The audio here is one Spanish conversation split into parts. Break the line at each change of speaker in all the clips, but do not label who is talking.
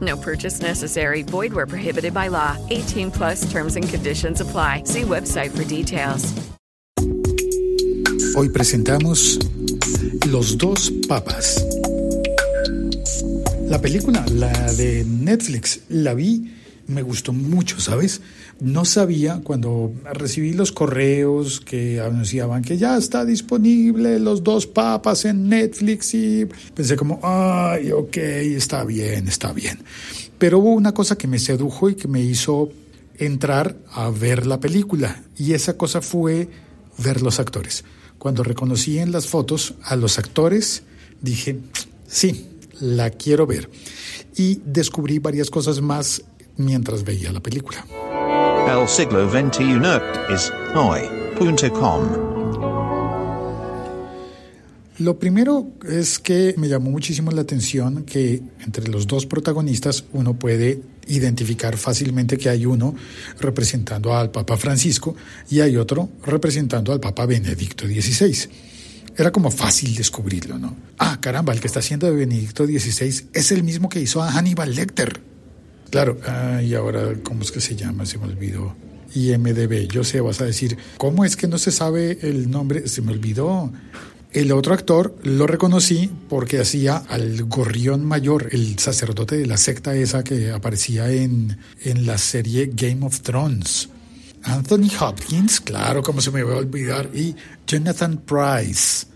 No purchase necessary. Void where prohibited by law. 18 plus terms and conditions apply. See website for details.
Hoy presentamos Los dos papas. La película, la de Netflix, la vi, me gustó mucho, ¿sabes? No sabía cuando recibí los correos que anunciaban que ya está disponible Los dos papas en Netflix y pensé como, ay, ok, está bien, está bien. Pero hubo una cosa que me sedujo y que me hizo entrar a ver la película y esa cosa fue ver los actores. Cuando reconocí en las fotos a los actores, dije, sí, la quiero ver. Y descubrí varias cosas más mientras veía la película.
El siglo XXI es hoy.com.
Lo primero es que me llamó muchísimo la atención que entre los dos protagonistas uno puede identificar fácilmente que hay uno representando al Papa Francisco y hay otro representando al Papa Benedicto XVI. Era como fácil descubrirlo, ¿no? Ah, caramba, el que está haciendo de Benedicto XVI es el mismo que hizo a Hannibal Lecter. Claro, ah, y ahora, ¿cómo es que se llama? Se me olvidó. IMDB, yo sé, vas a decir, ¿cómo es que no se sabe el nombre? Se me olvidó. El otro actor lo reconocí porque hacía al gorrión mayor, el sacerdote de la secta esa que aparecía en, en la serie Game of Thrones. Anthony Hopkins, claro, como se me va a olvidar, y Jonathan Price.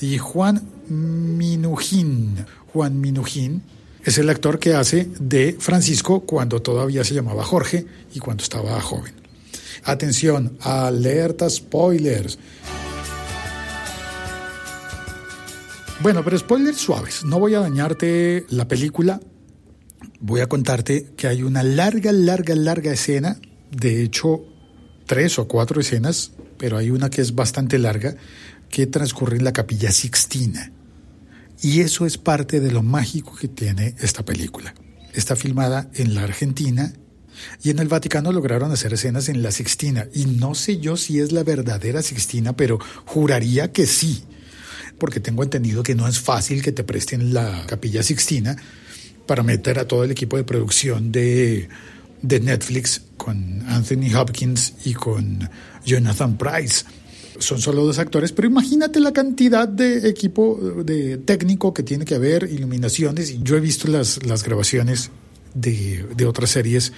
Y Juan Minujín. Juan Minujín es el actor que hace de Francisco cuando todavía se llamaba Jorge y cuando estaba joven. Atención, alerta spoilers. Bueno, pero spoilers suaves. No voy a dañarte la película. Voy a contarte que hay una larga, larga, larga escena. De hecho, tres o cuatro escenas, pero hay una que es bastante larga, que transcurre en la capilla Sixtina. Y eso es parte de lo mágico que tiene esta película. Está filmada en la Argentina y en el Vaticano lograron hacer escenas en la Sixtina. Y no sé yo si es la verdadera Sixtina, pero juraría que sí porque tengo entendido que no es fácil que te presten la capilla Sixtina para meter a todo el equipo de producción de, de Netflix con Anthony Hopkins y con Jonathan Price. Son solo dos actores, pero imagínate la cantidad de equipo de técnico que tiene que haber, iluminaciones. Yo he visto las, las grabaciones de, de otras series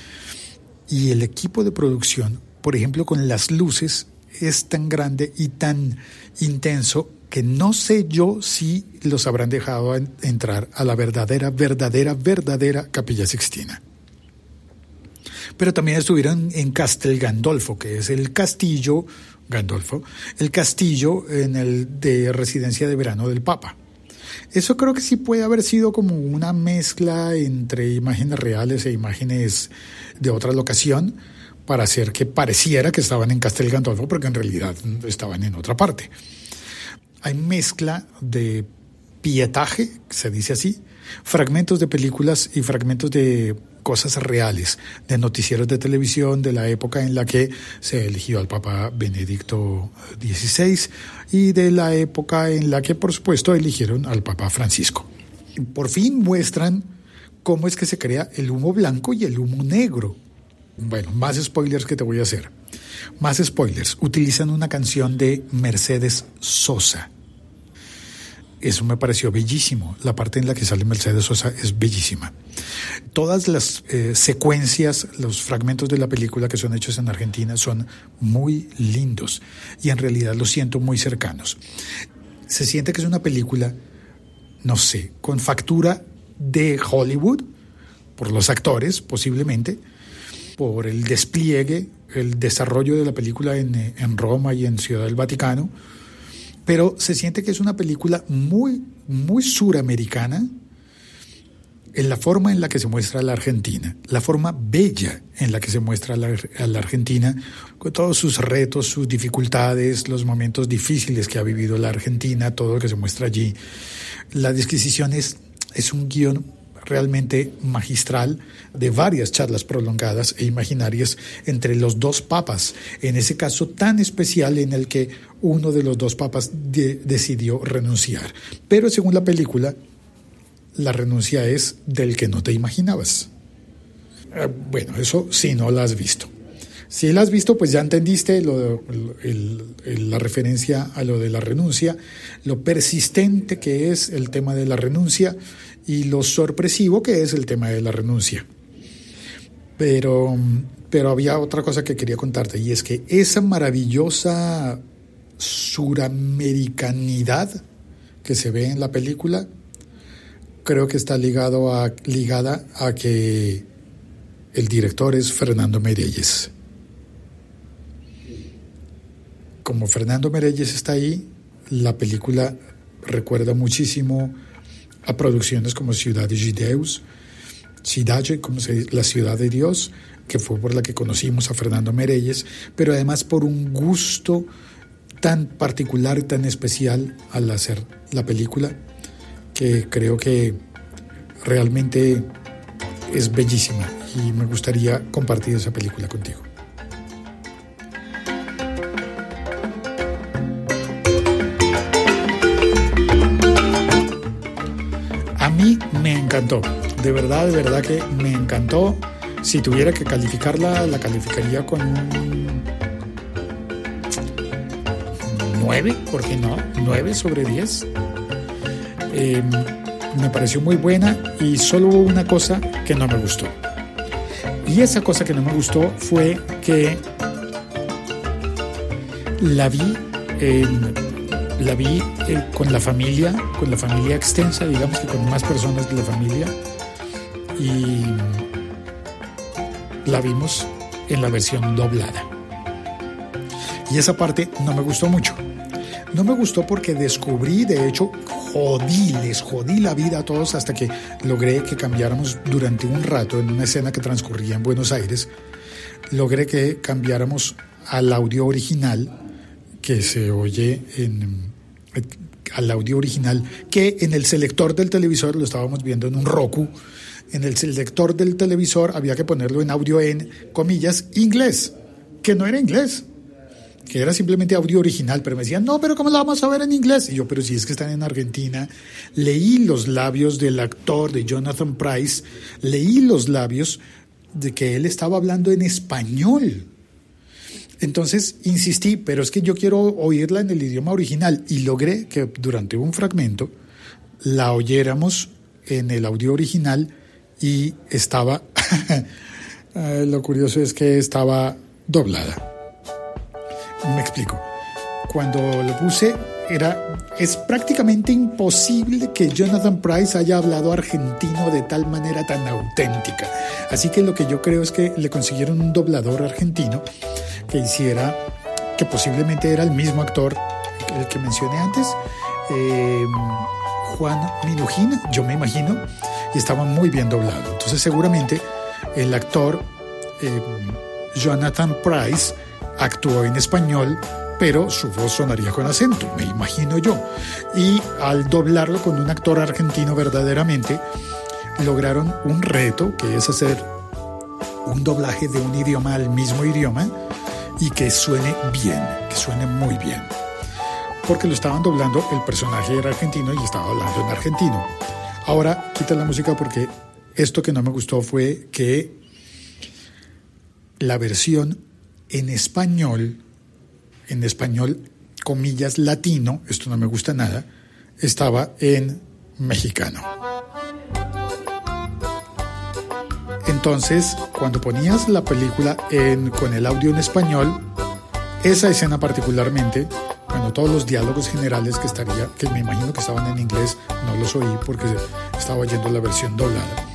y el equipo de producción, por ejemplo, con las luces, es tan grande y tan intenso que no sé yo si los habrán dejado entrar a la verdadera, verdadera, verdadera Capilla Sixtina. Pero también estuvieron en Castel Gandolfo, que es el castillo, Gandolfo, el castillo en el de residencia de verano del Papa. Eso creo que sí puede haber sido como una mezcla entre imágenes reales e imágenes de otra locación para hacer que pareciera que estaban en Castel Gandolfo, porque en realidad estaban en otra parte. Hay mezcla de pietaje, se dice así, fragmentos de películas y fragmentos de cosas reales, de noticieros de televisión de la época en la que se eligió al Papa Benedicto XVI y de la época en la que, por supuesto, eligieron al Papa Francisco. Por fin muestran cómo es que se crea el humo blanco y el humo negro. Bueno, más spoilers que te voy a hacer. Más spoilers. Utilizan una canción de Mercedes Sosa. Eso me pareció bellísimo. La parte en la que sale Mercedes Sosa es bellísima. Todas las eh, secuencias, los fragmentos de la película que son hechos en Argentina son muy lindos y en realidad los siento muy cercanos. Se siente que es una película, no sé, con factura de Hollywood, por los actores posiblemente, por el despliegue, el desarrollo de la película en, eh, en Roma y en Ciudad del Vaticano pero se siente que es una película muy, muy suramericana en la forma en la que se muestra la Argentina, la forma bella en la que se muestra la, a la Argentina, con todos sus retos, sus dificultades, los momentos difíciles que ha vivido la Argentina, todo lo que se muestra allí. La disquisición es, es un guion realmente magistral de varias charlas prolongadas e imaginarias entre los dos papas, en ese caso tan especial en el que uno de los dos papas decidió renunciar. Pero según la película, la renuncia es del que no te imaginabas. Eh, bueno, eso sí no la has visto. Si la has visto, pues ya entendiste la referencia a lo de la renuncia, lo persistente que es el tema de la renuncia y lo sorpresivo que es el tema de la renuncia. Pero, pero había otra cosa que quería contarte y es que esa maravillosa suramericanidad que se ve en la película creo que está ligado ligada a que el director es Fernando Merelles. Como Fernando Merelles está ahí, la película recuerda muchísimo a producciones como Ciudad de Gideus, Cidade, como la ciudad de Dios, que fue por la que conocimos a Fernando Merelles, pero además por un gusto tan particular y tan especial al hacer la película, que creo que realmente es bellísima y me gustaría compartir esa película contigo. Encantó. De verdad, de verdad que me encantó. Si tuviera que calificarla, la calificaría con un 9, ¿por qué no? 9 sobre 10. Em, me pareció muy buena y solo hubo una cosa que no me gustó. Y esa cosa que no me gustó fue que la vi en la vi eh, con la familia, con la familia extensa, digamos que con más personas de la familia. Y la vimos en la versión doblada. Y esa parte no me gustó mucho. No me gustó porque descubrí, de hecho, jodí, les jodí la vida a todos hasta que logré que cambiáramos durante un rato en una escena que transcurría en Buenos Aires. Logré que cambiáramos al audio original que se oye en, al audio original, que en el selector del televisor, lo estábamos viendo en un Roku, en el selector del televisor había que ponerlo en audio en, comillas, inglés, que no era inglés, que era simplemente audio original, pero me decían, no, pero ¿cómo lo vamos a ver en inglés? Y yo, pero si es que están en Argentina, leí los labios del actor de Jonathan Price, leí los labios de que él estaba hablando en español. Entonces insistí, pero es que yo quiero oírla en el idioma original y logré que durante un fragmento la oyéramos en el audio original y estaba, eh, lo curioso es que estaba doblada. Me explico. Cuando lo puse era es prácticamente imposible que Jonathan Price haya hablado argentino de tal manera tan auténtica. Así que lo que yo creo es que le consiguieron un doblador argentino que hiciera, que posiblemente era el mismo actor, el que mencioné antes, eh, Juan Minujín, yo me imagino, y estaba muy bien doblado. Entonces seguramente el actor eh, Jonathan Price actuó en español, pero su voz sonaría con acento, me imagino yo. Y al doblarlo con un actor argentino verdaderamente, lograron un reto, que es hacer un doblaje de un idioma al mismo idioma, y que suene bien, que suene muy bien. Porque lo estaban doblando, el personaje era argentino y estaba hablando en argentino. Ahora quita la música porque esto que no me gustó fue que la versión en español, en español, comillas, latino, esto no me gusta nada, estaba en mexicano. Entonces, cuando ponías la película con el audio en español, esa escena particularmente, bueno, todos los diálogos generales que estaría, que me imagino que estaban en inglés, no los oí porque estaba oyendo la versión doblada.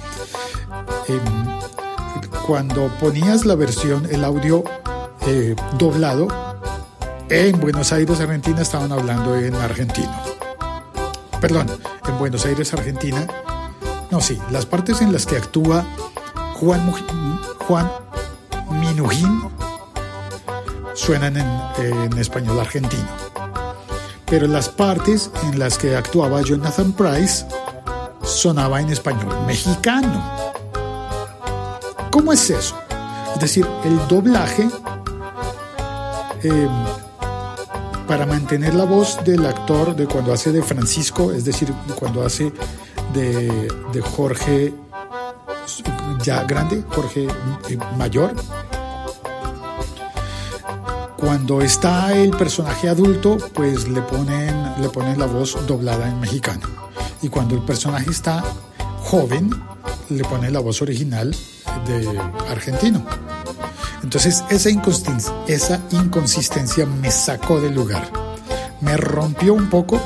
Em, cuando ponías la versión, el audio eh, doblado, en Buenos Aires, Argentina, estaban hablando en argentino. Perdón, en Buenos Aires, Argentina. No, sí, las partes en las que actúa Juan, Juan Minujín suenan en, español argentino. Pero las partes en las que actuaba Jonathan Price sonaba en español mexicano. ¿Cómo es eso? Es decir, el doblaje em, para mantener la voz del actor de cuando hace de Francisco, es decir, cuando hace de, de Jorge ya grande, Jorge eh, mayor. Cuando está el personaje adulto, pues le ponen, le ponen la voz doblada en mexicano. Y cuando el personaje está joven, le ponen la voz original de argentino. Entonces esa inconsistencia, esa inconsistencia me sacó del lugar. Me rompió un poco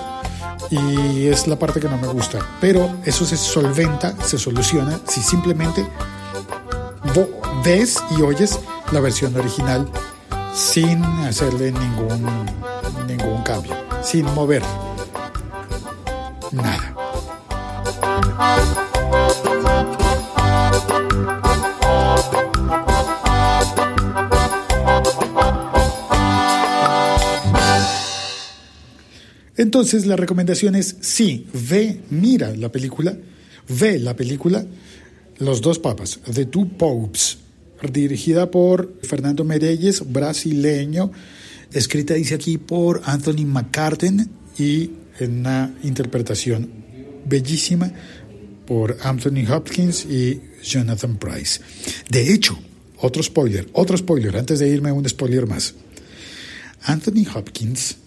y es la parte que no me gusta. Pero eso se solventa, se soluciona si simplemente ves y oyes la versión original sin hacerle ningún, ningún cambio, sin mover nada. Entonces la recomendación es sí, ve, mira la película, ve la película Los dos papas, The Two Popes, dirigida por Fernando Mereyes, brasileño, escrita dice aquí por Anthony McCartan y en una interpretación bellísima por Anthony Hopkins y Jonathan Price. De hecho, otro spoiler, otro spoiler, antes de irme un spoiler más. Anthony Hopkins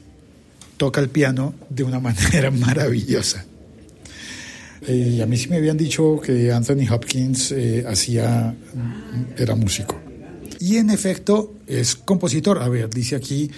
toca el piano de una manera maravillosa. Eh, a mí sí me habían dicho que Anthony Hopkins eh, hacía, era músico. Y en efecto es compositor. A ver, dice aquí,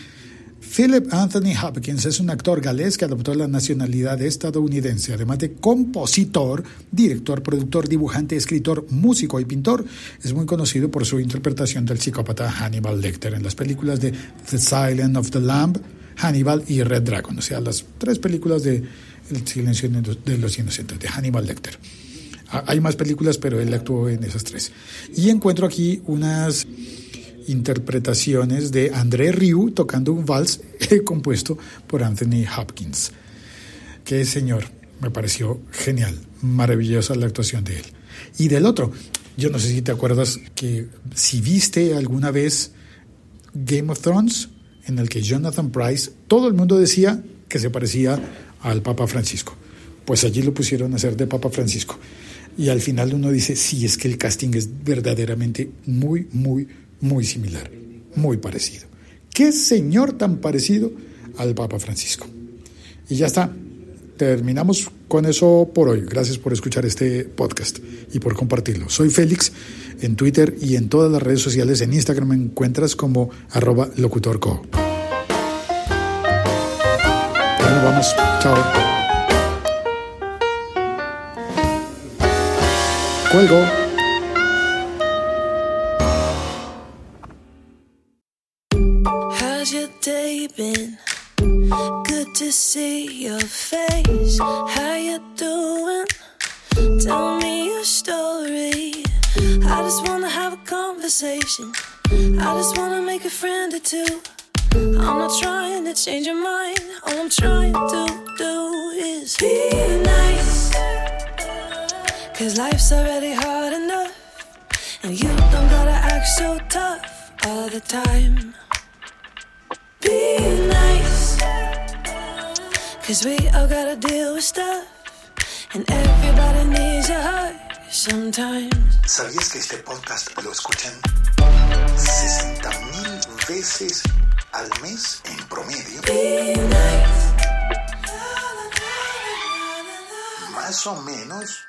Philip Anthony Hopkins es un actor galés que adoptó la nacionalidad estadounidense, además de compositor, director, productor, dibujante, escritor, músico y pintor. Es muy conocido por su interpretación del psicópata Hannibal Lecter en las películas de The Silent of the Lamb, Hannibal y Red Dragon, o sea, las tres películas de El silencio de los inocentes, de Hannibal Lecter. Ah, hay más películas, pero él actuó en esas tres. Y encuentro aquí unas interpretaciones de André Rieu tocando un vals compuesto por Anthony Hopkins. Que señor, me pareció genial, maravillosa la actuación de él. Y del otro, yo no sé si te acuerdas que si viste alguna vez Game of Thrones, en el que Jonathan Price, todo el mundo decía que se parecía al Papa Francisco. Pues allí lo pusieron a hacer de Papa Francisco. Y al final uno dice, sí, es que el casting es verdaderamente muy, muy, muy similar, muy parecido. ¿Qué señor tan parecido al Papa Francisco? Y ya está. Terminamos con eso por hoy. Gracias por escuchar este podcast y por compartirlo. Soy Félix en Twitter y en todas las redes sociales. En Instagram me encuentras como arroba locutorco. Bueno, vamos. Chao. Cuelgo.
Story. I just wanna have a conversation. I just wanna make a friend or two. I'm not trying to change your mind. All I'm trying to do is be nice. Cause life's already hard enough. And you don't gotta act so tough all the time. Be nice. Cause we all gotta deal with stuff. And everybody needs a hug.
¿Sabías que este podcast lo escuchan 60 mil veces al mes en promedio? Más o menos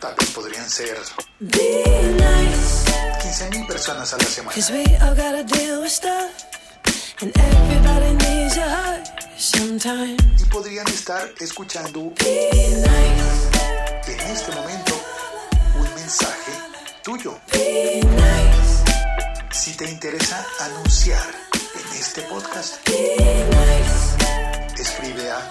Tal vez podrían ser
Be nice.
15.000 personas a la semana. Y podrían estar escuchando
Be nice.
en este momento un mensaje tuyo.
Be nice.
Si te interesa anunciar en este podcast,
Be nice.
escribe a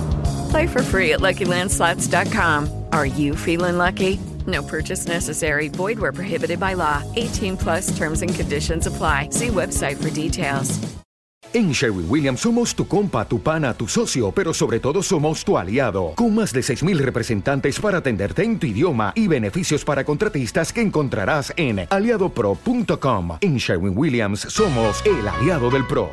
Play for free at LuckyLandSlots.com. Are you feeling lucky? No purchase necessary. Void where prohibited by law. 18 plus terms and conditions apply. See website for details.
En Sherwin Williams somos tu compa, tu pana, tu socio, pero sobre todo somos tu aliado, con más de 6.000 representantes para atenderte en tu idioma y beneficios para contratistas que encontrarás en aliadopro.com. En Sherwin Williams somos el aliado del PRO.